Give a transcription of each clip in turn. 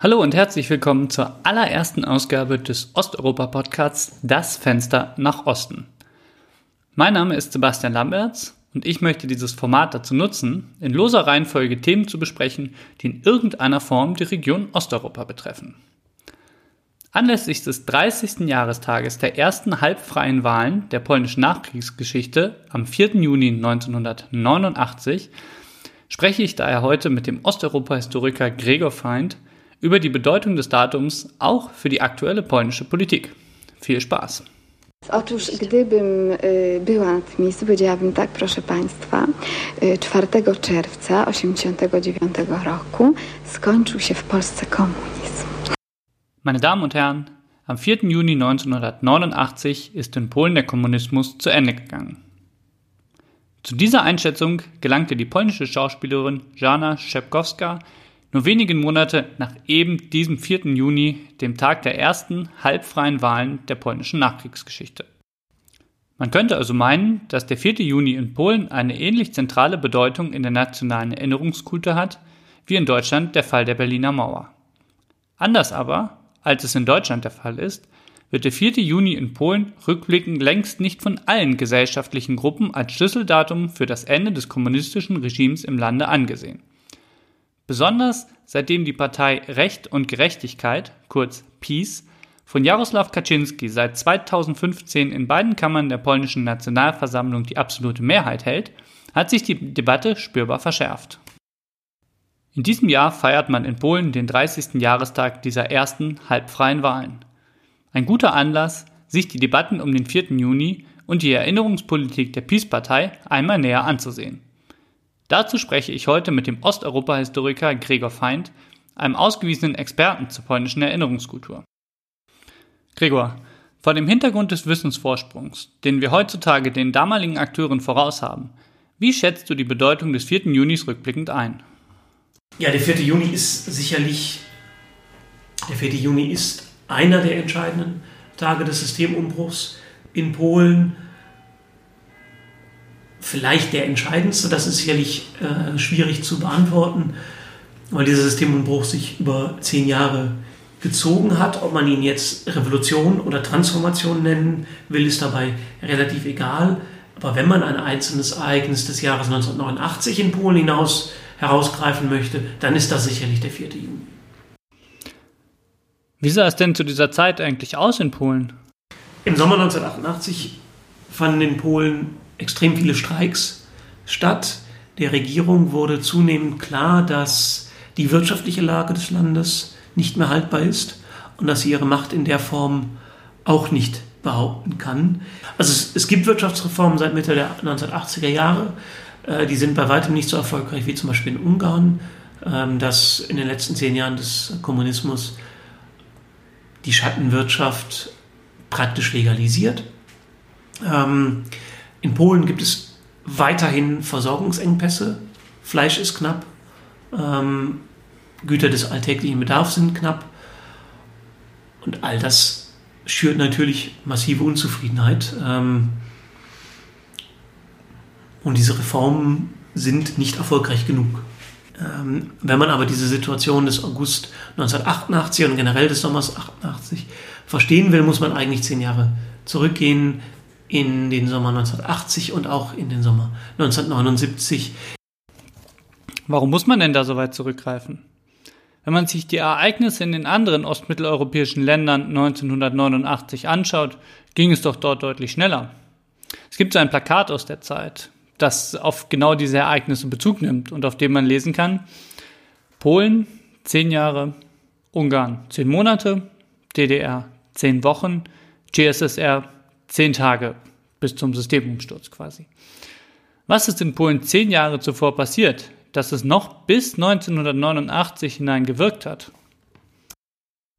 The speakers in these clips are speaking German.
Hallo und herzlich willkommen zur allerersten Ausgabe des Osteuropa-Podcasts Das Fenster nach Osten. Mein Name ist Sebastian Lamberts und ich möchte dieses Format dazu nutzen, in loser Reihenfolge Themen zu besprechen, die in irgendeiner Form die Region Osteuropa betreffen. Anlässlich des 30. Jahrestages der ersten halbfreien Wahlen der polnischen Nachkriegsgeschichte am 4. Juni 1989 spreche ich daher heute mit dem Osteuropa-Historiker Gregor Feind über die Bedeutung des Datums auch für die aktuelle polnische Politik. Viel Spaß! Otóż gdybym była na tym miejscu, powiedziałabym tak, proszę Państwa, 4 czerwca 1989 roku skończył się w Polsce komunizm. Meine Damen und Herren, am 4. Juni 1989 ist in Polen der Kommunismus zu Ende gegangen. Zu dieser Einschätzung gelangte die polnische Schauspielerin Jana Szepkowska nur wenige Monate nach eben diesem 4. Juni, dem Tag der ersten halbfreien Wahlen der polnischen Nachkriegsgeschichte. Man könnte also meinen, dass der 4. Juni in Polen eine ähnlich zentrale Bedeutung in der nationalen Erinnerungskultur hat, wie in Deutschland der Fall der Berliner Mauer. Anders aber, als es in Deutschland der Fall ist, wird der 4. Juni in Polen rückblickend längst nicht von allen gesellschaftlichen Gruppen als Schlüsseldatum für das Ende des kommunistischen Regimes im Lande angesehen. Besonders seitdem die Partei Recht und Gerechtigkeit, kurz PiS, von Jaroslaw Kaczynski seit 2015 in beiden Kammern der polnischen Nationalversammlung die absolute Mehrheit hält, hat sich die Debatte spürbar verschärft. In diesem Jahr feiert man in Polen den 30. Jahrestag dieser ersten halbfreien Wahlen. Ein guter Anlass, sich die Debatten um den 4. Juni und die Erinnerungspolitik der PiS-Partei einmal näher anzusehen. Dazu spreche ich heute mit dem Osteuropa-Historiker Gregor Feind, einem ausgewiesenen Experten zur polnischen Erinnerungskultur. Gregor, vor dem Hintergrund des Wissensvorsprungs, den wir heutzutage den damaligen Akteuren voraus haben, wie schätzt du die Bedeutung des 4. Junis rückblickend ein? Ja, der 4. Juni ist sicherlich, der 4. Juni ist einer der entscheidenden Tage des Systemumbruchs in Polen vielleicht der entscheidendste. Das ist sicherlich äh, schwierig zu beantworten, weil dieser Systemumbruch sich über zehn Jahre gezogen hat. Ob man ihn jetzt Revolution oder Transformation nennen will, ist dabei relativ egal. Aber wenn man ein einzelnes Ereignis des Jahres 1989 in Polen hinaus herausgreifen möchte, dann ist das sicherlich der 4. Juni. Wie sah es denn zu dieser Zeit eigentlich aus in Polen? Im Sommer 1988 fanden in Polen extrem viele Streiks statt. Der Regierung wurde zunehmend klar, dass die wirtschaftliche Lage des Landes nicht mehr haltbar ist und dass sie ihre Macht in der Form auch nicht behaupten kann. Also es, es gibt Wirtschaftsreformen seit Mitte der 1980er Jahre. Äh, die sind bei weitem nicht so erfolgreich wie zum Beispiel in Ungarn, ähm, das in den letzten zehn Jahren des Kommunismus die Schattenwirtschaft praktisch legalisiert. Ähm, in Polen gibt es weiterhin Versorgungsengpässe. Fleisch ist knapp. Ähm, Güter des alltäglichen Bedarfs sind knapp. Und all das schürt natürlich massive Unzufriedenheit. Ähm, und diese Reformen sind nicht erfolgreich genug. Ähm, wenn man aber diese Situation des August 1988 und generell des Sommers 88 verstehen will, muss man eigentlich zehn Jahre zurückgehen in den Sommer 1980 und auch in den Sommer 1979. Warum muss man denn da so weit zurückgreifen? Wenn man sich die Ereignisse in den anderen ostmitteleuropäischen Ländern 1989 anschaut, ging es doch dort deutlich schneller. Es gibt so ein Plakat aus der Zeit, das auf genau diese Ereignisse Bezug nimmt und auf dem man lesen kann, Polen zehn Jahre, Ungarn zehn Monate, DDR zehn Wochen, GSSR zehn Tage bis zum Systemumsturz quasi. Was ist in Polen zehn Jahre zuvor passiert, dass es noch bis 1989 hinein gewirkt hat?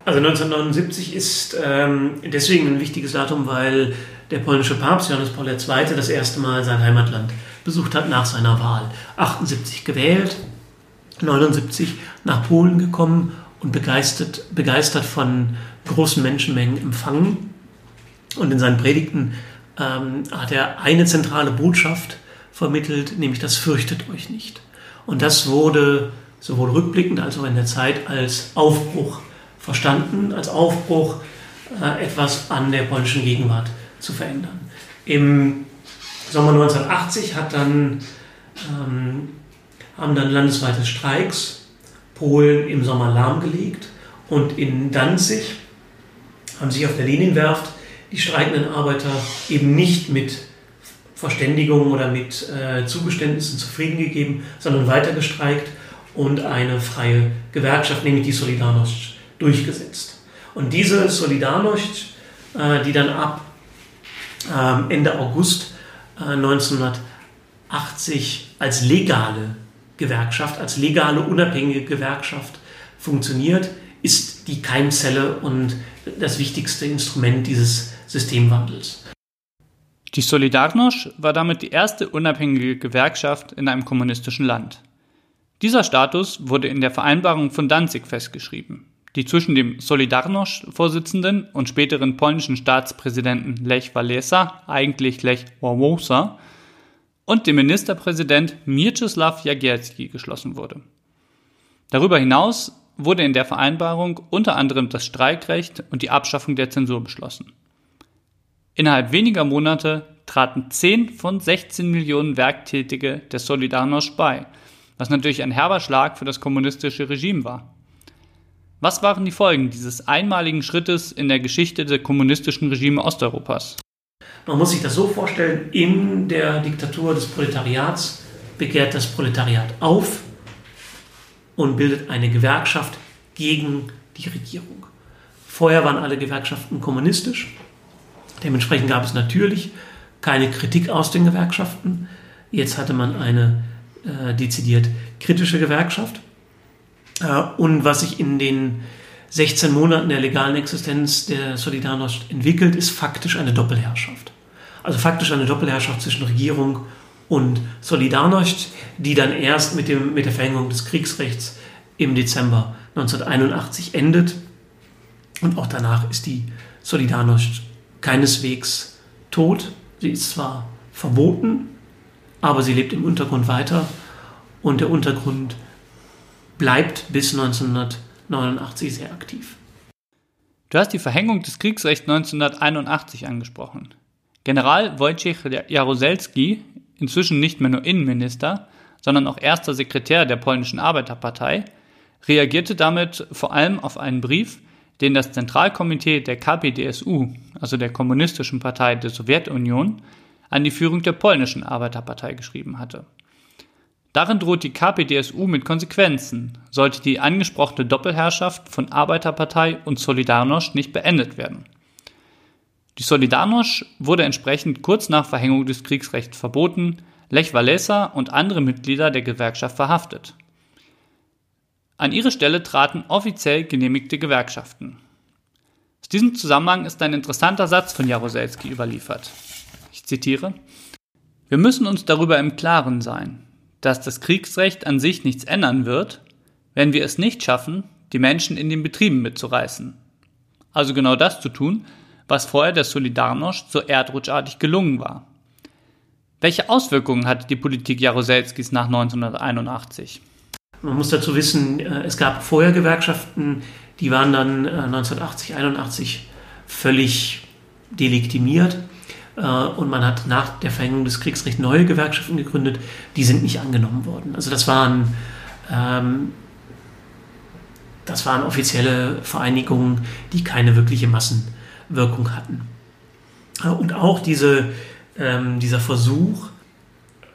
Also 1979 ist ähm, deswegen ein wichtiges Datum, weil der polnische Papst Johannes Paul II. das erste Mal sein Heimatland besucht hat nach seiner Wahl. 78 gewählt, 79 nach Polen gekommen und begeistert, begeistert von großen Menschenmengen empfangen und in seinen Predigten ähm, hat er eine zentrale Botschaft vermittelt, nämlich das fürchtet euch nicht. Und das wurde sowohl rückblickend als auch in der Zeit als Aufbruch verstanden, als Aufbruch äh, etwas an der polnischen Gegenwart zu verändern. Im Sommer 1980 hat dann, ähm, haben dann landesweite Streiks Polen im Sommer lahmgelegt und in Danzig haben sich auf der Lenienwerft die streikenden Arbeiter eben nicht mit Verständigung oder mit äh, Zugeständnissen zufrieden gegeben, sondern weiter gestreikt und eine freie Gewerkschaft, nämlich die Solidarność, durchgesetzt. Und diese Solidarność, äh, die dann ab äh, Ende August 1980 äh, als legale Gewerkschaft, als legale unabhängige Gewerkschaft funktioniert, ist die Keimzelle und das wichtigste Instrument dieses Systemwandels. Die Solidarność war damit die erste unabhängige Gewerkschaft in einem kommunistischen Land. Dieser Status wurde in der Vereinbarung von Danzig festgeschrieben, die zwischen dem Solidarność-Vorsitzenden und späteren polnischen Staatspräsidenten Lech Walesa, eigentlich Lech Wałęsa, und dem Ministerpräsident Mieczysław Jagielski geschlossen wurde. Darüber hinaus wurde in der Vereinbarung unter anderem das Streikrecht und die Abschaffung der Zensur beschlossen. Innerhalb weniger Monate traten 10 von 16 Millionen Werktätige der Solidarność bei, was natürlich ein herber Schlag für das kommunistische Regime war. Was waren die Folgen dieses einmaligen Schrittes in der Geschichte der kommunistischen Regime Osteuropas? Man muss sich das so vorstellen, in der Diktatur des Proletariats begehrt das Proletariat auf und bildet eine Gewerkschaft gegen die Regierung. Vorher waren alle Gewerkschaften kommunistisch. Dementsprechend gab es natürlich keine Kritik aus den Gewerkschaften. Jetzt hatte man eine äh, dezidiert kritische Gewerkschaft. Äh, und was sich in den 16 Monaten der legalen Existenz der Solidarność entwickelt, ist faktisch eine Doppelherrschaft. Also faktisch eine Doppelherrschaft zwischen Regierung und Solidarność, die dann erst mit, dem, mit der Verhängung des Kriegsrechts im Dezember 1981 endet. Und auch danach ist die Solidarność keineswegs tot. Sie ist zwar verboten, aber sie lebt im Untergrund weiter und der Untergrund bleibt bis 1989 sehr aktiv. Du hast die Verhängung des Kriegsrechts 1981 angesprochen. General Wojciech Jaruzelski, inzwischen nicht mehr nur Innenminister, sondern auch erster Sekretär der polnischen Arbeiterpartei, reagierte damit vor allem auf einen Brief, den das Zentralkomitee der KPDSU, also der Kommunistischen Partei der Sowjetunion, an die Führung der polnischen Arbeiterpartei geschrieben hatte. Darin droht die KPDSU mit Konsequenzen, sollte die angesprochene Doppelherrschaft von Arbeiterpartei und Solidarność nicht beendet werden. Die Solidarność wurde entsprechend kurz nach Verhängung des Kriegsrechts verboten, Lech Walesa und andere Mitglieder der Gewerkschaft verhaftet. An ihre Stelle traten offiziell genehmigte Gewerkschaften. Aus diesem Zusammenhang ist ein interessanter Satz von Jaroselski überliefert. Ich zitiere Wir müssen uns darüber im Klaren sein, dass das Kriegsrecht an sich nichts ändern wird, wenn wir es nicht schaffen, die Menschen in den Betrieben mitzureißen. Also genau das zu tun, was vorher der Solidarność so erdrutschartig gelungen war. Welche Auswirkungen hatte die Politik Jaroselskis nach 1981? Man muss dazu wissen, äh, es gab vorher Gewerkschaften, die waren dann 1980, äh, 81 völlig delegitimiert. Äh, und man hat nach der Verhängung des Kriegsrechts neue Gewerkschaften gegründet, die sind nicht angenommen worden. Also das waren, ähm, das waren offizielle Vereinigungen, die keine wirkliche Massenwirkung hatten. Und auch diese, ähm, dieser Versuch,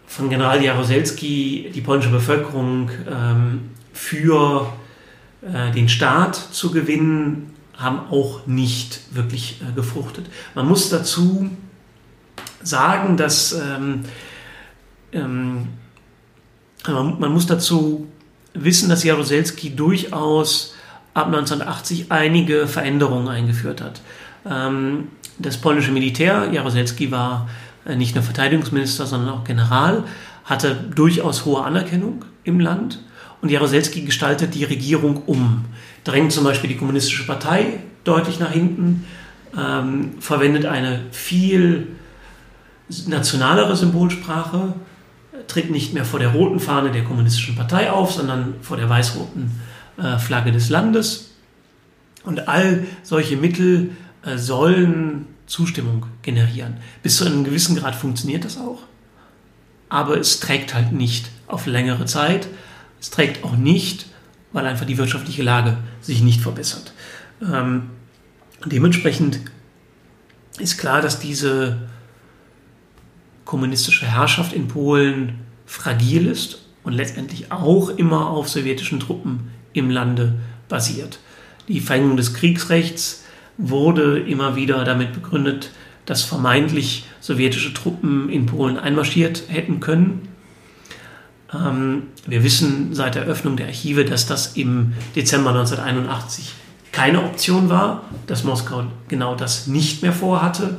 von General Jaroselski die polnische Bevölkerung ähm, für äh, den Staat zu gewinnen, haben auch nicht wirklich äh, gefruchtet. Man muss dazu sagen, dass ähm, ähm, man muss dazu wissen, dass Jaroselski durchaus ab 1980 einige Veränderungen eingeführt hat. Ähm, das polnische Militär, Jaroselski war nicht nur Verteidigungsminister, sondern auch General, hatte durchaus hohe Anerkennung im Land. Und Jaroselski gestaltet die Regierung um, drängt zum Beispiel die Kommunistische Partei deutlich nach hinten, ähm, verwendet eine viel nationalere Symbolsprache. tritt nicht mehr vor der roten Fahne der kommunistischen Partei auf, sondern vor der weiß-roten äh, Flagge des Landes. Und all solche Mittel äh, sollen Zustimmung generieren. Bis zu einem gewissen Grad funktioniert das auch, aber es trägt halt nicht auf längere Zeit. Es trägt auch nicht, weil einfach die wirtschaftliche Lage sich nicht verbessert. Ähm, dementsprechend ist klar, dass diese kommunistische Herrschaft in Polen fragil ist und letztendlich auch immer auf sowjetischen Truppen im Lande basiert. Die Verhängung des Kriegsrechts wurde immer wieder damit begründet, dass vermeintlich sowjetische Truppen in Polen einmarschiert hätten können. Ähm, wir wissen seit der Öffnung der Archive, dass das im Dezember 1981 keine Option war, dass Moskau genau das nicht mehr vorhatte.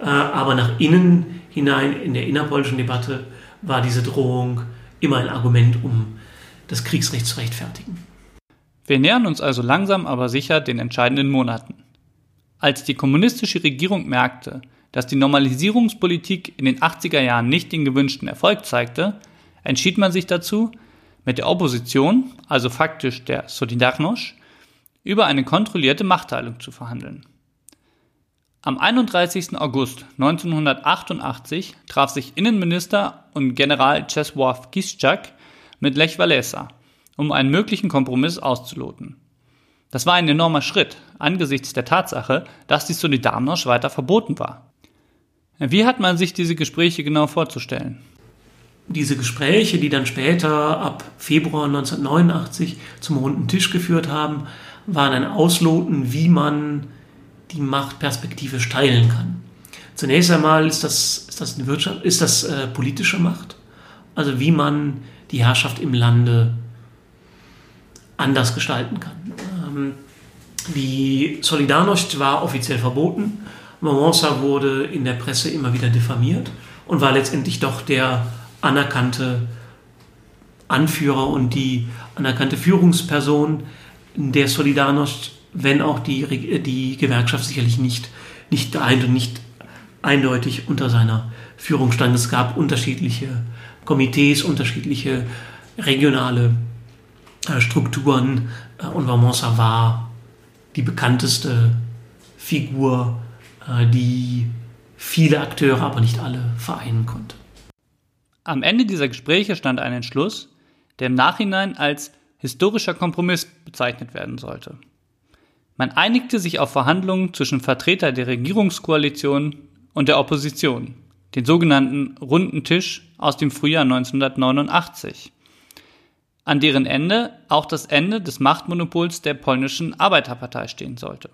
Äh, aber nach innen hinein in der innerpolitischen Debatte war diese Drohung immer ein Argument, um das Kriegsrecht zu rechtfertigen. Wir nähern uns also langsam aber sicher den entscheidenden Monaten. Als die kommunistische Regierung merkte, dass die Normalisierungspolitik in den 80er Jahren nicht den gewünschten Erfolg zeigte, entschied man sich dazu, mit der Opposition, also faktisch der Solidarność, über eine kontrollierte Machtteilung zu verhandeln. Am 31. August 1988 traf sich Innenminister und General Czesław Kiszczak mit Lech Walesa, um einen möglichen Kompromiss auszuloten. Das war ein enormer Schritt angesichts der Tatsache, dass die Solidarność weiter verboten war. Wie hat man sich diese Gespräche genau vorzustellen? Diese Gespräche, die dann später ab Februar 1989 zum runden Tisch geführt haben, waren ein Ausloten, wie man die Machtperspektive teilen kann. Zunächst einmal ist das, ist das, Wirtschaft, ist das äh, politische Macht, also wie man die Herrschaft im Lande anders gestalten kann. Die Solidarność war offiziell verboten. Wałęsa wurde in der Presse immer wieder diffamiert und war letztendlich doch der anerkannte Anführer und die anerkannte Führungsperson der Solidarność, wenn auch die, die Gewerkschaft sicherlich nicht, nicht nicht eindeutig unter seiner Führung stand. Es gab unterschiedliche Komitees, unterschiedliche regionale äh, Strukturen und Valmonsa war die bekannteste Figur, äh, die viele Akteure, aber nicht alle vereinen konnte. Am Ende dieser Gespräche stand ein Entschluss, der im Nachhinein als historischer Kompromiss bezeichnet werden sollte. Man einigte sich auf Verhandlungen zwischen Vertretern der Regierungskoalition und der Opposition, den sogenannten Runden Tisch aus dem Frühjahr 1989 an deren Ende auch das Ende des Machtmonopols der polnischen Arbeiterpartei stehen sollte.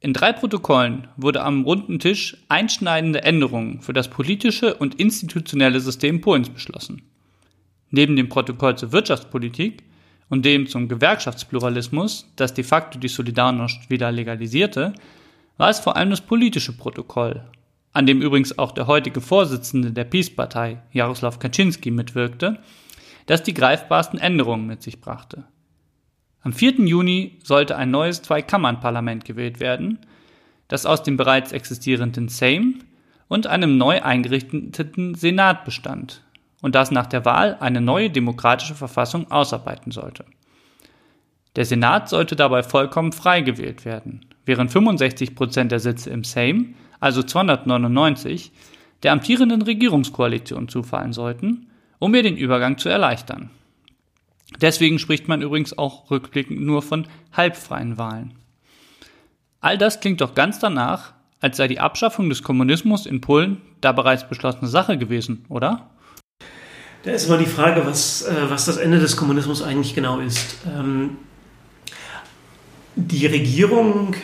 In drei Protokollen wurde am runden Tisch einschneidende Änderungen für das politische und institutionelle System Polens beschlossen. Neben dem Protokoll zur Wirtschaftspolitik und dem zum Gewerkschaftspluralismus, das de facto die Solidarność wieder legalisierte, war es vor allem das politische Protokoll, an dem übrigens auch der heutige Vorsitzende der Peace-Partei, Jaroslaw Kaczynski, mitwirkte, das die greifbarsten Änderungen mit sich brachte. Am 4. Juni sollte ein neues Zweikammernparlament gewählt werden, das aus dem bereits existierenden Sejm und einem neu eingerichteten Senat bestand und das nach der Wahl eine neue demokratische Verfassung ausarbeiten sollte. Der Senat sollte dabei vollkommen frei gewählt werden, während 65 Prozent der Sitze im Sejm, also 299, der amtierenden Regierungskoalition zufallen sollten um mir den Übergang zu erleichtern. Deswegen spricht man übrigens auch rückblickend nur von halbfreien Wahlen. All das klingt doch ganz danach, als sei die Abschaffung des Kommunismus in Polen da bereits beschlossene Sache gewesen, oder? Da ist immer die Frage, was, äh, was das Ende des Kommunismus eigentlich genau ist. Ähm, die Regierung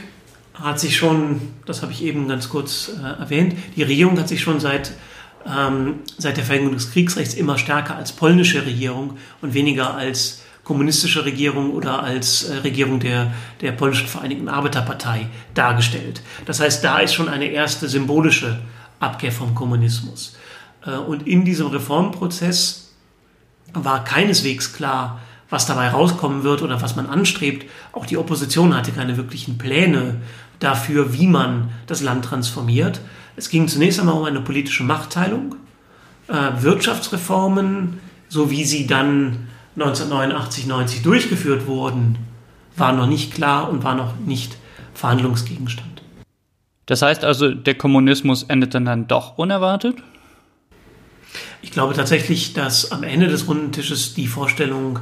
hat sich schon, das habe ich eben ganz kurz äh, erwähnt, die Regierung hat sich schon seit ähm, seit der Verhängung des Kriegsrechts immer stärker als polnische Regierung und weniger als kommunistische Regierung oder als äh, Regierung der, der polnischen Vereinigten Arbeiterpartei dargestellt. Das heißt, da ist schon eine erste symbolische Abkehr vom Kommunismus. Äh, und in diesem Reformprozess war keineswegs klar, was dabei rauskommen wird oder was man anstrebt. Auch die Opposition hatte keine wirklichen Pläne dafür, wie man das Land transformiert. Es ging zunächst einmal um eine politische Machtteilung. äh, Wirtschaftsreformen, so wie sie dann 1989, 90 durchgeführt wurden, war noch nicht klar und war noch nicht Verhandlungsgegenstand. Das heißt also, der Kommunismus endet dann, dann doch unerwartet? Ich glaube tatsächlich, dass am Ende des runden Tisches die Vorstellung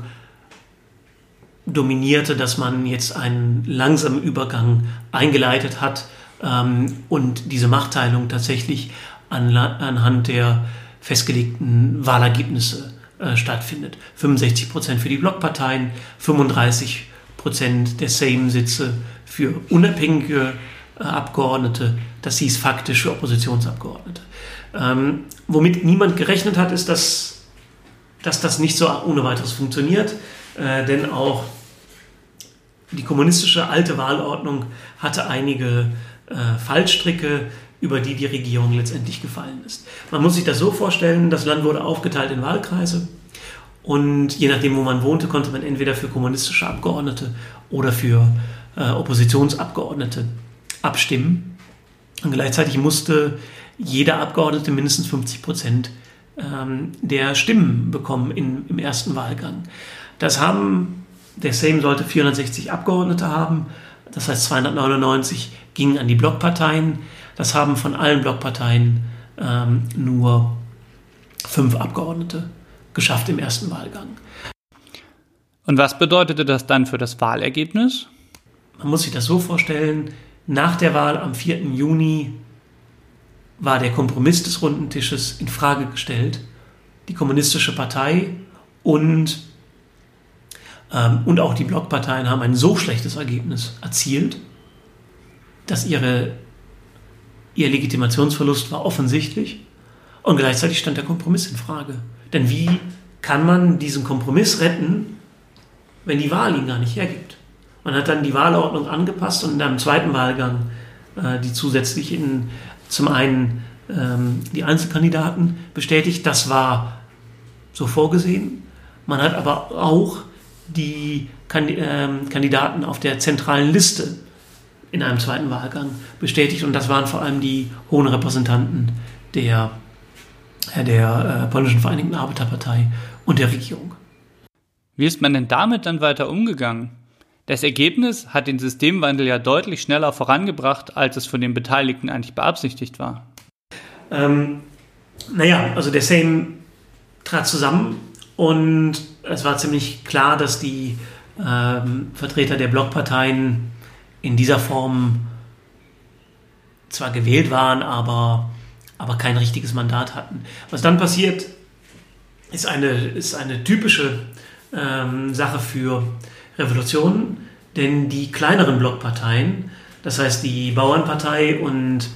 dominierte, dass man jetzt einen langsamen Übergang eingeleitet hat ähm, und diese Machtteilung tatsächlich an, anhand der festgelegten Wahlergebnisse äh, stattfindet. 65 Prozent für die Blockparteien, 35 Prozent der Sejm-Sitze für unabhängige äh, Abgeordnete, das hieß faktisch für Oppositionsabgeordnete. Ähm, womit niemand gerechnet hat, ist, dass, dass das nicht so ohne weiteres funktioniert, äh, denn auch die kommunistische alte Wahlordnung hatte einige äh, Fallstricke, über die die Regierung letztendlich gefallen ist. Man muss sich das so vorstellen, das Land wurde aufgeteilt in Wahlkreise und je nachdem, wo man wohnte, konnte man entweder für kommunistische Abgeordnete oder für äh, Oppositionsabgeordnete abstimmen. Und gleichzeitig musste jeder Abgeordnete mindestens 50 Prozent ähm, der Stimmen bekommen in, im ersten Wahlgang. Das haben, der Sejm sollte 460 Abgeordnete haben, das heißt 299 gingen an die Blockparteien. Das haben von allen Blockparteien ähm, nur fünf Abgeordnete geschafft im ersten Wahlgang. Und was bedeutete das dann für das Wahlergebnis? Man muss sich das so vorstellen, nach der Wahl am 4. Juni war der Kompromiss des runden Tisches in Frage gestellt. Die kommunistische Partei und, und auch die Blockparteien haben ein so schlechtes Ergebnis erzielt, dass ihre, ihr Legitimationsverlust war offensichtlich und gleichzeitig stand der Kompromiss in Frage. Denn wie kann man diesen Kompromiss retten, wenn die Wahl ihn gar nicht hergibt? Man hat dann die Wahlordnung angepasst und in einem zweiten Wahlgang äh, die zusätzlich in zum einen ähm, die Einzelkandidaten bestätigt, das war so vorgesehen. Man hat aber auch die ähm, Kandidaten auf der zentralen Liste in einem zweiten Wahlgang bestätigt und das waren vor allem die hohen Repräsentanten der, der äh, polnischen Vereinigten Arbeiterpartei und der Regierung. Wie ist man denn damit dann weiter umgegangen? Das Ergebnis hat den Systemwandel ja deutlich schneller vorangebracht, als es von den Beteiligten eigentlich beabsichtigt war. Ähm, naja, also der Sejm trat zusammen und es war ziemlich klar, dass die ähm, Vertreter der Blockparteien in dieser Form zwar gewählt waren, aber, aber kein richtiges Mandat hatten. Was dann passiert, ist eine, ist eine typische ähm, Sache für Revolutionen, denn die kleineren Blockparteien, das heißt die Bauernpartei und,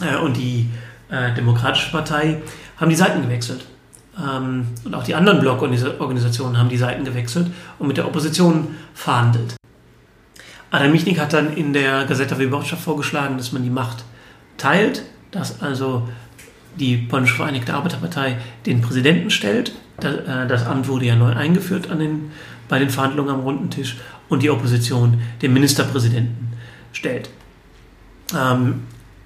äh, und die äh, Demokratische Partei, haben die Seiten gewechselt. Ähm, und auch die anderen Blockorganisationen haben die Seiten gewechselt und mit der Opposition verhandelt. Adam Michnik hat dann in der Gazeta Wyborcza vorgeschlagen, dass man die Macht teilt, dass also die polnische Vereinigte Arbeiterpartei den Präsidenten stellt. Äh, das Amt wurde ja neu eingeführt an den bei den Verhandlungen am runden Tisch und die Opposition den Ministerpräsidenten stellt. Ähm,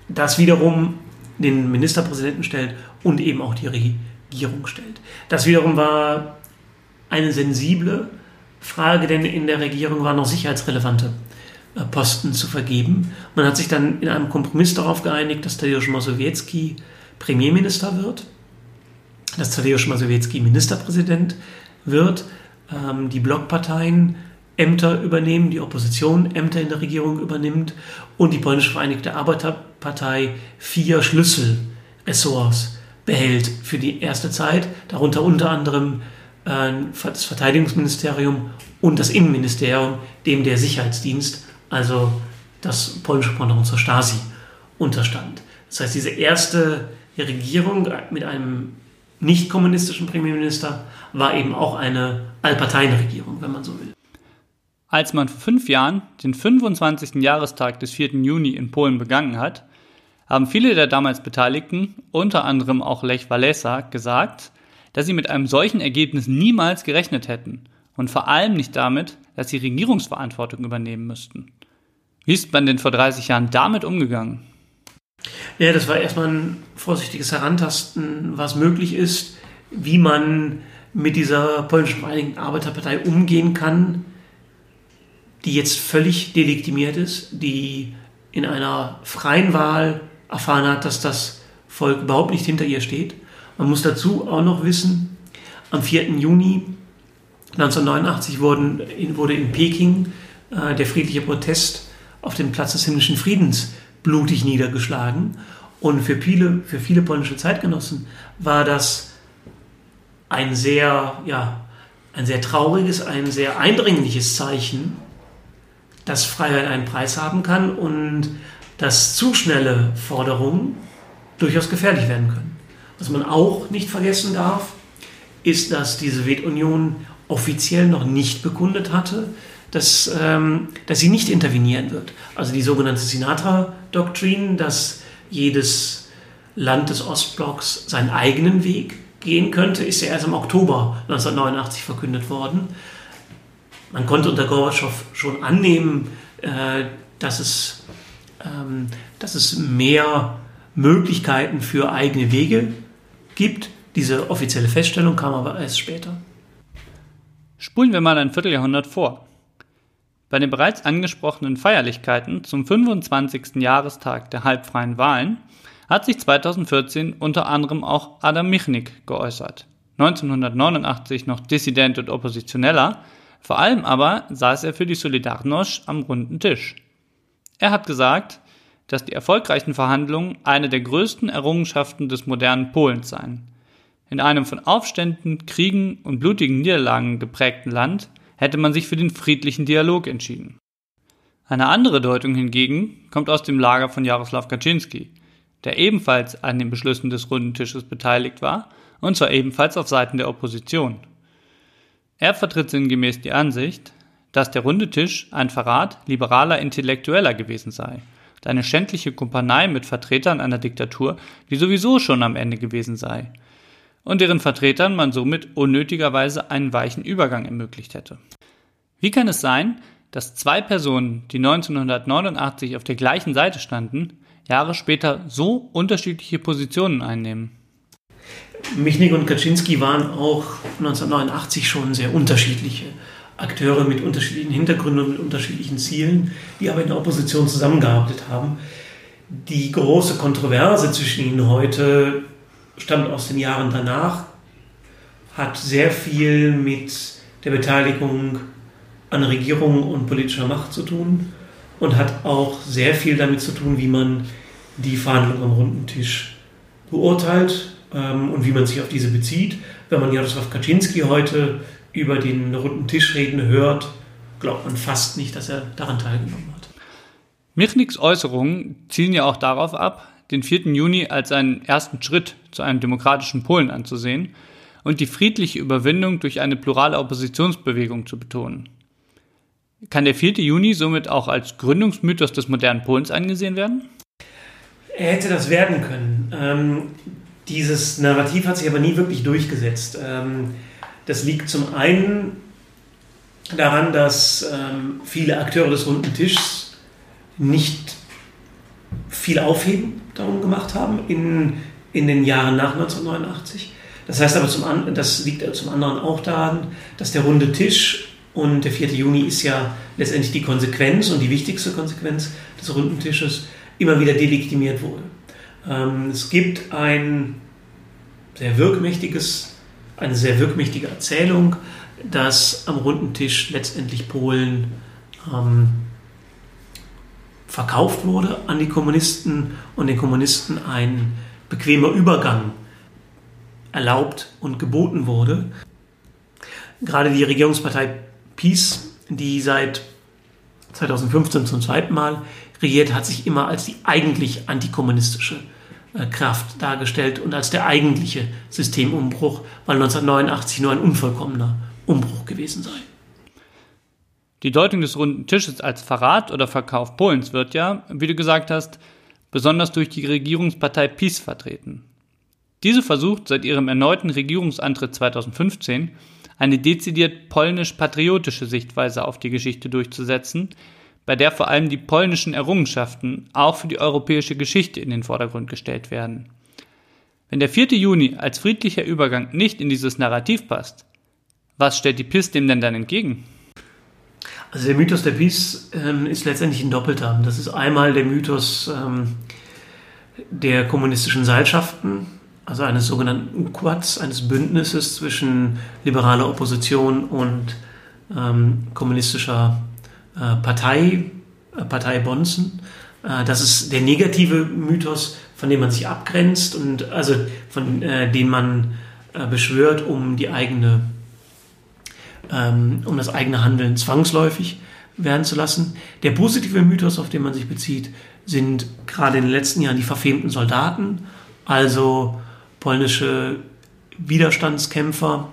das wiederum den Ministerpräsidenten stellt und eben auch die Regierung stellt. Das wiederum war eine sensible Frage, denn in der Regierung waren noch sicherheitsrelevante äh, Posten zu vergeben. Man hat sich dann in einem Kompromiss darauf geeinigt, dass Tadeusz Mazowiecki Premierminister wird, dass Tadeusz Mazowiecki Ministerpräsident wird ähm, die Blockparteien Ämter übernehmen, die Opposition Ämter in der Regierung übernimmt und die polnische Vereinigte Arbeiterpartei vier Schlüsselressorts behält für die erste Zeit, darunter unter anderem äh, das Verteidigungsministerium und das Innenministerium, dem der Sicherheitsdienst, also das polnische Pendant zur Stasi, unterstand. Das heißt, diese erste Regierung mit einem nicht kommunistischen Premierminister war eben auch eine Allparteienregierung, wenn man so will. Als man vor fünf Jahren den 25. Jahrestag des 4. Juni in Polen begangen hat, haben viele der damals Beteiligten, unter anderem auch Lech Walesa, gesagt, dass sie mit einem solchen Ergebnis niemals gerechnet hätten und vor allem nicht damit, dass sie Regierungsverantwortung übernehmen müssten. Wie ist man denn vor 30 Jahren damit umgegangen? Ja, das war erstmal ein vorsichtiges Herantasten, was möglich ist, wie man mit dieser polnischen Vereinigten Arbeiterpartei umgehen kann, die jetzt völlig delegitimiert ist, die in einer freien Wahl erfahren hat, dass das Volk überhaupt nicht hinter ihr steht. Man muss dazu auch noch wissen, am 4. Juni 1989 wurden, wurde in Peking äh, der friedliche Protest auf dem Platz des himmlischen Friedens blutig niedergeschlagen. Und für viele, für viele polnische Zeitgenossen war das ein sehr, ja, ein sehr trauriges, ein sehr eindringliches Zeichen, dass Freiheit einen Preis haben kann und dass zu schnelle Forderungen durchaus gefährlich werden können. Was man auch nicht vergessen darf, ist, dass die Sowjetunion offiziell noch nicht bekundet hatte, dass, ähm, dass sie nicht intervenieren wird. Also die sogenannte Sinatra-Doktrin, dass jedes Land des Ostblocks seinen eigenen Weg gehen könnte, ist ja erst im Oktober 1989 verkündet worden. Man konnte unter Gorbatschow schon annehmen, äh, dass, es, ähm, dass es mehr Möglichkeiten für eigene Wege gibt. Diese offizielle Feststellung kam aber erst später. Spulen wir mal ein Vierteljahrhundert vor. Bei den bereits angesprochenen Feierlichkeiten zum 25. Jahrestag der halbfreien Wahlen hat sich 2014 unter anderem auch Adam Michnik geäußert. 1989 noch Dissident und Oppositioneller, vor allem aber saß er für die Solidarność am runden Tisch. Er hat gesagt, dass die erfolgreichen Verhandlungen eine der größten Errungenschaften des modernen Polens seien. In einem von Aufständen, Kriegen und blutigen Niederlagen geprägten Land hätte man sich für den friedlichen Dialog entschieden. Eine andere Deutung hingegen kommt aus dem Lager von Jaroslaw Kaczynski, der ebenfalls an den Beschlüssen des Runden Tisches beteiligt war, und zwar ebenfalls auf Seiten der Opposition. Er vertritt sinngemäß die Ansicht, dass der Runde Tisch ein Verrat liberaler Intellektueller gewesen sei eine schändliche Kumpanei mit Vertretern einer Diktatur, die sowieso schon am Ende gewesen sei, und deren Vertretern man somit unnötigerweise einen weichen Übergang ermöglicht hätte. Wie kann es sein, dass zwei Personen, die 1989 auf der gleichen Seite standen, Jahre später so unterschiedliche Positionen einnehmen? Michnik und Kaczynski waren auch 1989 schon sehr unterschiedliche Akteure mit unterschiedlichen Hintergründen und mit unterschiedlichen Zielen, die aber in der Opposition zusammengearbeitet haben. Die große Kontroverse zwischen ihnen heute stammt aus den Jahren danach, hat sehr viel mit der Beteiligung an Regierung und politischer Macht zu tun und hat auch sehr viel damit zu tun, wie man die Verhandlungen am runden Tisch beurteilt ähm, und wie man sich auf diese bezieht. Wenn man Jaroslaw Kaczynski heute über den runden Tisch reden hört, glaubt man fast nicht, dass er daran teilgenommen hat. Michniks Äußerungen zielen ja auch darauf ab, den 4. Juni als einen ersten Schritt zu einem demokratischen Polen anzusehen und die friedliche Überwindung durch eine plurale Oppositionsbewegung zu betonen. Kann der 4. Juni somit auch als Gründungsmythos des modernen Polens angesehen werden? Er hätte das werden können. Ähm, dieses Narrativ hat sich aber nie wirklich durchgesetzt. Ähm, das liegt zum einen daran, dass ähm, viele Akteure des runden Tischs nicht viel Aufheben darum gemacht haben in, in den Jahren nach 1989. Das heißt aber, zum das liegt zum anderen auch daran, dass der runde Tisch und der 4. Juni ist ja letztendlich die Konsequenz und die wichtigste Konsequenz des runden Tisches immer wieder delegitimiert wurde. Ähm, es gibt ein sehr wirkmächtiges eine sehr wirkmächtige Erzählung, dass am runden Tisch letztendlich Polen ähm, verkauft wurde an die Kommunisten und den Kommunisten ein bequemer Übergang erlaubt und geboten wurde. Gerade die Regierungspartei PiS, die seit 2015 zum zweiten Mal regiert, hat sich immer als die eigentlich antikommunistische Kraft dargestellt und als der eigentliche Systemumbruch, weil 1989 nur ein unvollkommener Umbruch gewesen sei. Die Deutung des runden Tisches als Verrat oder Verkauf Polens wird ja, wie du gesagt hast, besonders durch die Regierungspartei PiS vertreten. Diese versucht seit ihrem erneuten Regierungsantritt 2015 eine dezidiert polnisch-patriotische Sichtweise auf die Geschichte durchzusetzen, bei der vor allem die polnischen Errungenschaften auch für die europäische Geschichte in den Vordergrund gestellt werden. Wenn der 4. Juni als friedlicher Übergang nicht in dieses Narrativ passt, was stellt die PIS dem denn dann entgegen? Also der Mythos der PIS ähm, ist letztendlich ein doppelter. Das ist einmal der Mythos ähm, der kommunistischen Seilschaften, also eines sogenannten UQUADs, eines Bündnisses zwischen liberaler Opposition und ähm, kommunistischer Partei, äh, Partei Bonzen. Äh, das ist der negative Mythos, von dem man sich abgrenzt und also von äh, dem man äh, beschwört, um die eigene, ähm, um das eigene Handeln zwangsläufig werden zu lassen. Der positive Mythos, auf den man sich bezieht, sind gerade in den letzten Jahren die verfemten Soldaten, also polnische Widerstandskämpfer,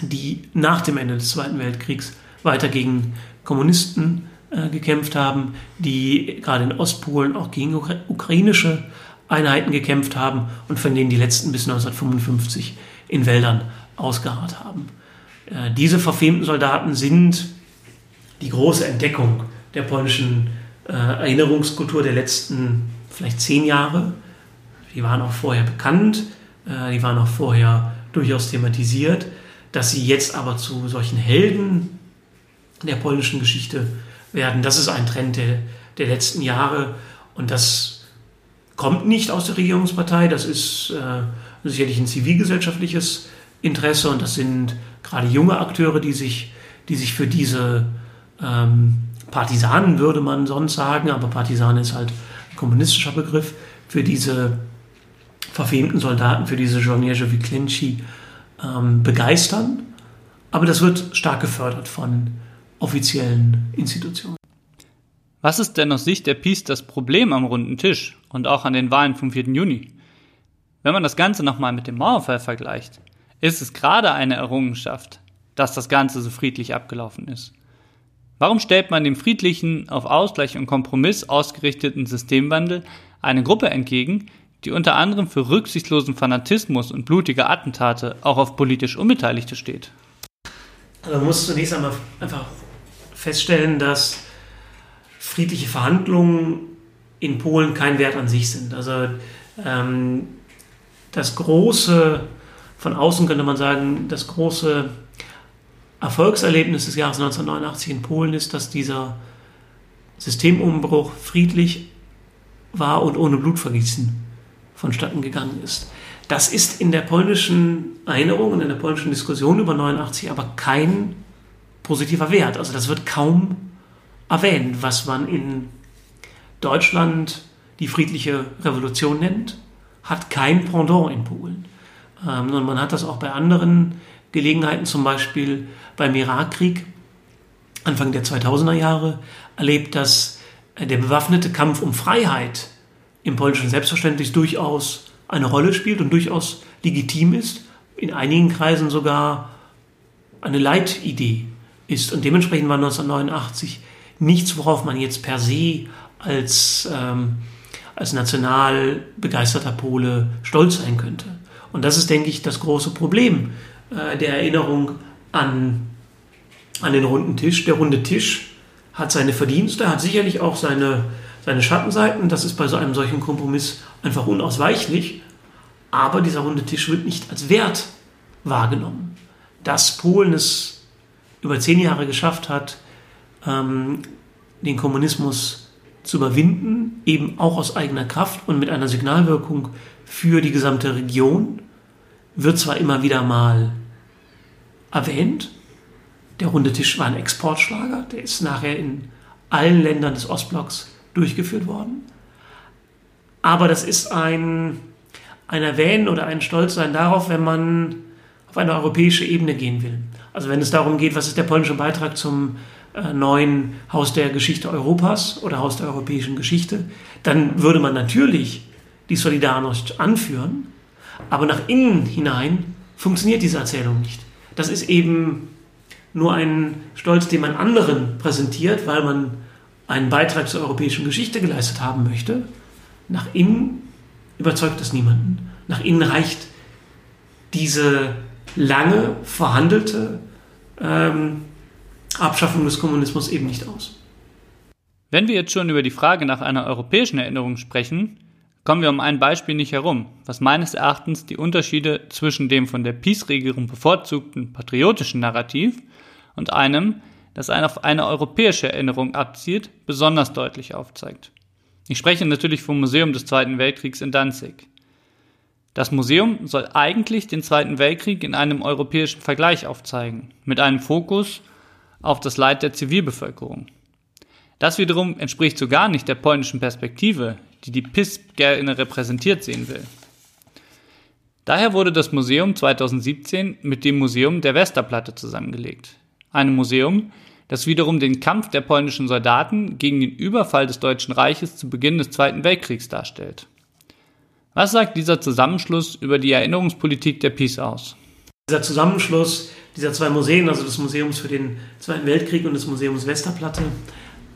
die nach dem Ende des Zweiten Weltkriegs weiter gegen Kommunisten äh, gekämpft haben, die gerade in Ostpolen auch gegen ukrainische Einheiten gekämpft haben und von denen die letzten bis 1955 in Wäldern ausgeharrt haben. Äh, diese verfemten Soldaten sind die große Entdeckung der polnischen äh, Erinnerungskultur der letzten vielleicht zehn Jahre. Die waren auch vorher bekannt, äh, die waren auch vorher durchaus thematisiert. Dass sie jetzt aber zu solchen Helden der polnischen Geschichte werden, das ist ein Trend der, der letzten Jahre. Und das kommt nicht aus der Regierungspartei, das ist äh, sicherlich ein zivilgesellschaftliches Interesse. Und das sind gerade junge Akteure, die sich, die sich für diese ähm, Partisanen würde man sonst sagen, aber Partisan ist halt ein kommunistischer Begriff für diese verfemten Soldaten, für diese Żołnierze wie Klinci ähm, begeistern. Aber das wird stark gefördert von offiziellen Institutionen. Was ist denn aus Sicht der PiS das Problem am runden Tisch und auch an den Wahlen vom 4. Juni? Wenn man das Ganze nochmal mit dem Mauerfall vergleicht, ist es gerade eine Errungenschaft, dass das Ganze so friedlich abgelaufen ist. Warum stellt man dem friedlichen, auf Ausgleich und Kompromiss ausgerichteten Systemwandel eine Gruppe entgegen, die unter anderem für rücksichtslosen Fanatismus und blutige Attentate auch auf politisch Unbeteiligte steht? Also man muss zunächst einmal einfach feststellen, dass friedliche Verhandlungen in Polen kein Wert an sich sind. Also ähm, das große, von außen könnte man sagen, das große Erfolgserlebnis des Jahres 1989 in Polen ist, dass dieser Systemumbruch friedlich war und ohne Blutvergießen vonstatten gegangen ist. Das ist in der polnischen Erinnerung und in der polnischen Diskussion über 89 aber kein positiver Wert. Also das wird kaum erwähnt, was man in Deutschland die friedliche Revolution nennt, hat kein Pendant in Polen. Ähm, und man hat das auch bei anderen Gelegenheiten, zum Beispiel beim Irakkrieg Anfang der 2000er Jahre, erlebt, dass äh, der bewaffnete Kampf um Freiheit im polnischen Selbstverständnis durchaus eine Rolle spielt und durchaus legitim ist, in einigen Kreisen sogar eine Leitidee ist. Und dementsprechend war 1989 nichts, worauf man jetzt per se als, ähm, als national begeisterter Pole stolz sein könnte. Und das ist, denke ich, das große Problem äh, der Erinnerung an, an den runden Tisch. Der runde Tisch hat seine Verdienste, hat sicherlich auch seine, seine Schattenseiten. Das ist bei so einem solchen Kompromiss einfach unausweichlich. Aber dieser runde Tisch wird nicht als Wert wahrgenommen. Dass Polen es über zehn Jahre geschafft hat, ähm, den Kommunismus zu überwinden, eben auch aus eigener Kraft und mit einer Signalwirkung für die gesamte Region, wird zwar immer wieder mal erwähnt. Der runde Tisch war ein Exportschlager, der ist nachher in allen Ländern des Ostblocks durchgeführt worden. Aber das ist ein, ein Erwähnen oder ein Stolzsein darauf, wenn man auf eine europäische Ebene gehen will. Also wenn es darum geht, was ist der polnische Beitrag zum äh, neuen Haus der Geschichte Europas oder Haus der europäischen Geschichte, dann würde man natürlich die Solidarność anführen, aber nach innen hinein funktioniert diese Erzählung nicht. Das ist eben nur ein Stolz, den man anderen präsentiert, weil man einen Beitrag zur europäischen Geschichte geleistet haben möchte. Nach innen überzeugt das niemanden. Nach innen reicht diese lange verhandelte ähm, Abschaffung des Kommunismus eben nicht aus. Wenn wir jetzt schon über die Frage nach einer europäischen Erinnerung sprechen, kommen wir um ein Beispiel nicht herum, was meines Erachtens die Unterschiede zwischen dem von der Peace-Regierung bevorzugten patriotischen Narrativ und einem, das auf eine europäische Erinnerung abzielt, besonders deutlich aufzeigt. Ich spreche natürlich vom Museum des Zweiten Weltkriegs in Danzig. Das Museum soll eigentlich den Zweiten Weltkrieg in einem europäischen Vergleich aufzeigen, mit einem Fokus auf das Leid der Zivilbevölkerung. Das wiederum entspricht so gar nicht der polnischen Perspektive, die die PIS gerne repräsentiert sehen will. Daher wurde das Museum 2017 mit dem Museum der Westerplatte zusammengelegt. Einem Museum, das wiederum den Kampf der polnischen Soldaten gegen den Überfall des Deutschen Reiches zu Beginn des Zweiten Weltkriegs darstellt. Was sagt dieser Zusammenschluss über die Erinnerungspolitik der PiS aus? Dieser Zusammenschluss dieser zwei Museen, also des Museums für den Zweiten Weltkrieg und des Museums Westerplatte,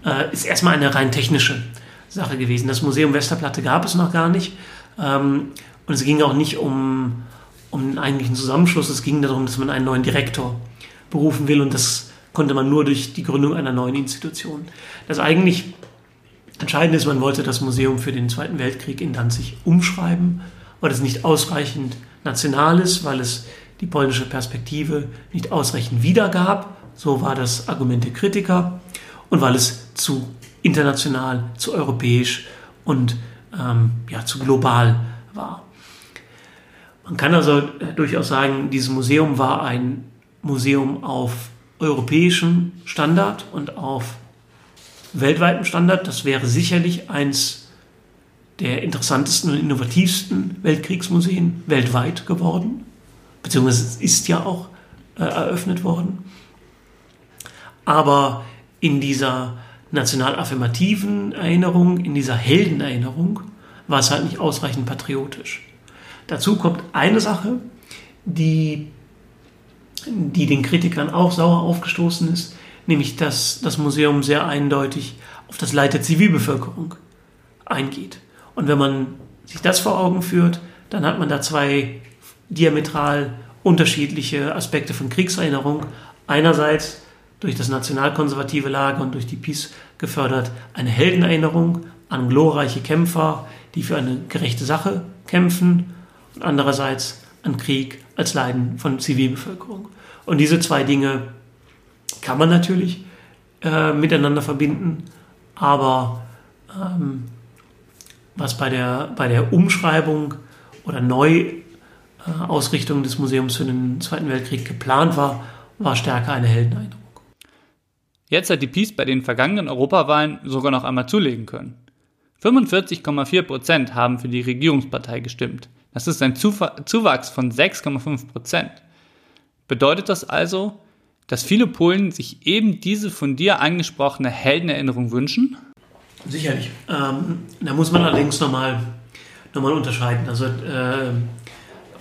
äh, ist erstmal eine rein technische Sache gewesen. Das Museum Westerplatte gab es noch gar nicht. Ähm, und es ging auch nicht um, um einen eigentlichen Zusammenschluss, es ging darum, dass man einen neuen Direktor berufen will und das konnte man nur durch die Gründung einer neuen Institution. Das eigentlich Entscheidende ist, man wollte das Museum für den Zweiten Weltkrieg in Danzig umschreiben, weil es nicht ausreichend national ist, weil es die polnische Perspektive nicht ausreichend wiedergab. So war das Argument der Kritiker und weil es zu international, zu europäisch und ähm, ja, zu global war. Man kann also äh, durchaus sagen, dieses Museum war ein Museum auf europäischem Standard und auf weltweitem Standard. Das wäre sicherlich eins der interessantesten und innovativsten Weltkriegsmuseen weltweit geworden. Beziehungsweise ist ja auch äh, eröffnet worden. Aber in dieser national affirmativen Erinnerung, in dieser Heldenerinnerung, war es halt nicht ausreichend patriotisch. Dazu kommt eine Sache, die, die den Kritikern auch sauer aufgestoßen ist, nämlich dass das Museum sehr eindeutig auf das Leid der Zivilbevölkerung eingeht. Und wenn man sich das vor Augen führt, dann hat man da zwei diametral unterschiedliche Aspekte von Kriegserinnerung. Einerseits durch das nationalkonservative Lager und durch die Peace gefördert eine Heldenerinnerung an glorreiche Kämpfer, die für eine gerechte Sache kämpfen und andererseits an Krieg als Leiden von Zivilbevölkerung. Und diese zwei Dinge kann man natürlich äh, miteinander verbinden, aber ähm, was bei der, bei der Umschreibung oder Neuausrichtung des Museums für den Zweiten Weltkrieg geplant war, war stärker eine Heldenerinnerung. Jetzt hat die Peace bei den vergangenen Europawahlen sogar noch einmal zulegen können. 45,4 Prozent haben für die Regierungspartei gestimmt. Das ist ein Zuwachs von 6,5 Prozent. Bedeutet das also, dass viele Polen sich eben diese von dir angesprochene Heldenerinnerung wünschen? Sicherlich. Ähm, da muss man allerdings nochmal noch mal unterscheiden. Also äh,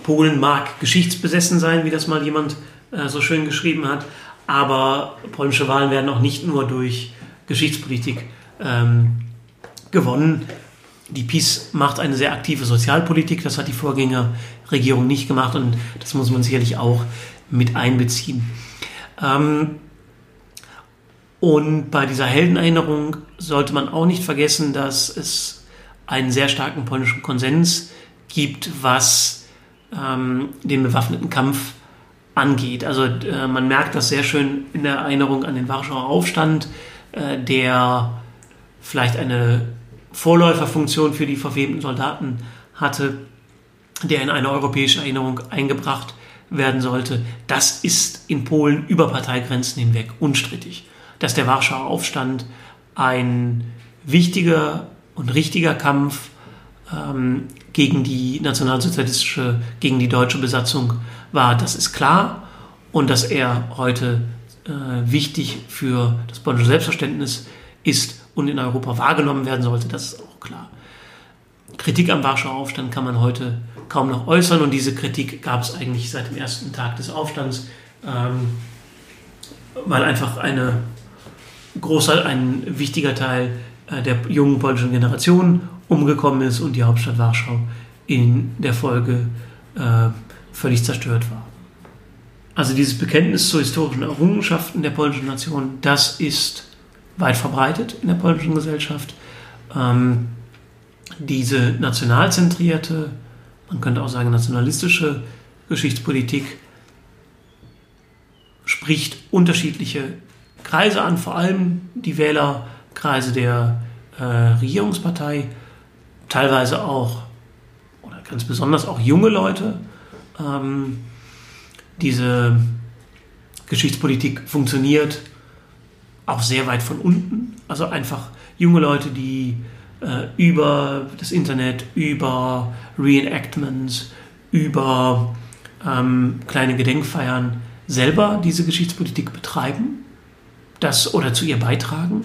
Polen mag geschichtsbesessen sein, wie das mal jemand äh, so schön geschrieben hat, aber polnische Wahlen werden auch nicht nur durch Geschichtspolitik ähm, gewonnen. Die PiS macht eine sehr aktive Sozialpolitik, das hat die Vorgängerregierung nicht gemacht und das muss man sicherlich auch mit einbeziehen. Ähm, und bei dieser Heldenerinnerung sollte man auch nicht vergessen, dass es einen sehr starken polnischen Konsens gibt, was ähm, den bewaffneten Kampf angeht. Also äh, man merkt das sehr schön in der Erinnerung an den Warschauer Aufstand, äh, der vielleicht eine Vorläuferfunktion für die verfemten Soldaten hatte, der in eine europäische Erinnerung eingebracht werden sollte. Das ist in Polen über Parteigrenzen hinweg unstrittig. Dass der Warschauer Aufstand ein wichtiger und richtiger Kampf ähm, gegen die nationalsozialistische, gegen die deutsche Besatzung war, das ist klar. Und dass er heute äh, wichtig für das polnische Selbstverständnis ist und in Europa wahrgenommen werden sollte, das ist auch klar. Kritik am Warschauer Aufstand kann man heute kaum noch äußern und diese Kritik gab es eigentlich seit dem ersten Tag des Aufstands, ähm, weil einfach eine großer, ein wichtiger Teil äh, der jungen polnischen Generation umgekommen ist und die Hauptstadt Warschau in der Folge äh, völlig zerstört war. Also dieses Bekenntnis zu historischen Errungenschaften der polnischen Nation, das ist weit verbreitet in der polnischen Gesellschaft. Ähm, diese nationalzentrierte, man könnte auch sagen nationalistische Geschichtspolitik spricht unterschiedliche Kreise an, vor allem die Wählerkreise der äh, Regierungspartei, teilweise auch oder ganz besonders auch junge Leute. Ähm, diese Geschichtspolitik funktioniert auch sehr weit von unten, also einfach junge Leute, die über das Internet, über Reenactments, über ähm, kleine Gedenkfeiern selber diese Geschichtspolitik betreiben das oder zu ihr beitragen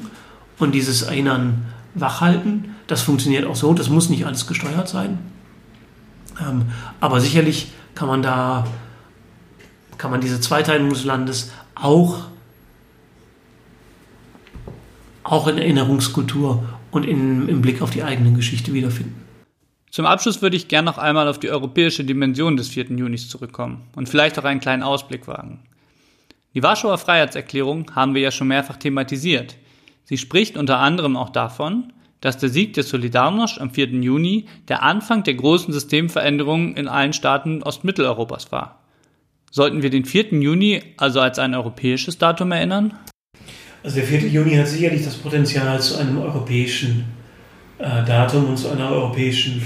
und dieses Erinnern wachhalten. Das funktioniert auch so, das muss nicht alles gesteuert sein. Ähm, aber sicherlich kann man da, kann man diese Zweiteilung des Landes auch, auch in Erinnerungskultur und in, im Blick auf die eigene Geschichte wiederfinden. Zum Abschluss würde ich gerne noch einmal auf die europäische Dimension des 4. Junis zurückkommen und vielleicht auch einen kleinen Ausblick wagen. Die Warschauer Freiheitserklärung haben wir ja schon mehrfach thematisiert. Sie spricht unter anderem auch davon, dass der Sieg der Solidarność am 4. Juni der Anfang der großen Systemveränderungen in allen Staaten Ostmitteleuropas war. Sollten wir den 4. Juni also als ein europäisches Datum erinnern? Also der 4. Juni hat sicherlich das Potenzial zu einem europäischen äh, Datum und zu einer europäischen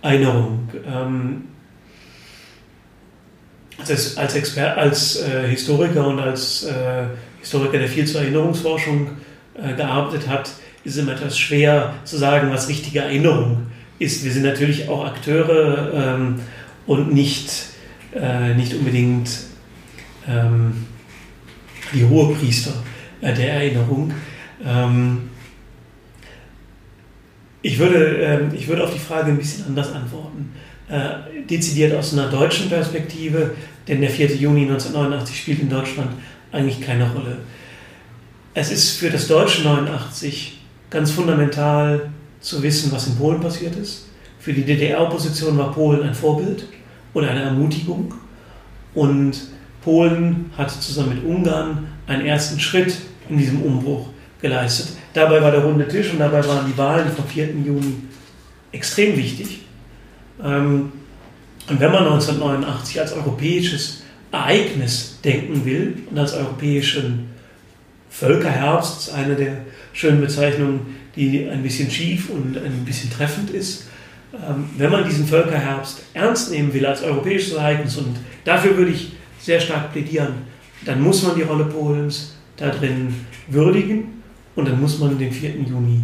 Erinnerung. Ähm, als, als, Expert, als äh, Historiker und als äh, Historiker, der viel zur Erinnerungsforschung äh, gearbeitet hat, ist es immer etwas schwer zu sagen, was richtige Erinnerung ist. Wir sind natürlich auch Akteure ähm, und nicht, äh, nicht unbedingt ähm, die Hohepriester äh, der Erinnerung. Ähm, ich, würde, ähm, ich würde auf die Frage ein bisschen anders antworten. Äh, dezidiert aus einer deutschen Perspektive, denn der 4. Juni 1989 spielt in Deutschland eigentlich keine Rolle. Es ist für das deutsche 89 ganz fundamental zu wissen, was in Polen passiert ist. Für die DDR-Opposition war Polen ein Vorbild oder eine Ermutigung. Und Polen hat zusammen mit Ungarn einen ersten Schritt in diesem Umbruch geleistet. Dabei war der runde Tisch und dabei waren die Wahlen vom 4. Juni extrem wichtig. Ähm, und wenn man 1989 als europäisches Ereignis denken will und als europäischen Völkerherbst, ist eine der schönen Bezeichnungen, die ein bisschen schief und ein bisschen treffend ist. Ähm, wenn man diesen Völkerherbst ernst nehmen will als europäisches Ereignis, und dafür würde ich sehr stark plädieren, dann muss man die Rolle Polens da drin würdigen und dann muss man den 4. Juni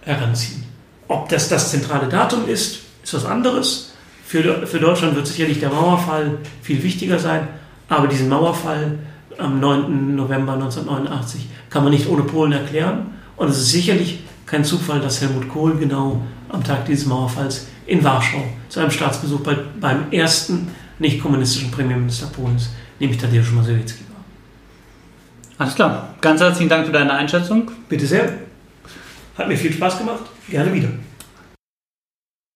heranziehen. Ob das das zentrale Datum ist, ist was anderes. Für, für Deutschland wird sicherlich der Mauerfall viel wichtiger sein, aber diesen Mauerfall am 9. November 1989 kann man nicht ohne Polen erklären. Und es ist sicherlich kein Zufall, dass Helmut Kohl genau am Tag dieses Mauerfalls in Warschau zu einem Staatsbesuch bei, beim ersten nicht-kommunistischen Premierminister Polens, nämlich Tadeusz Mazowiecki. Alles klar. Ganz herzlichen Dank für deine Einschätzung. Bitte sehr. Hat mir viel Spaß gemacht. Gerne wieder.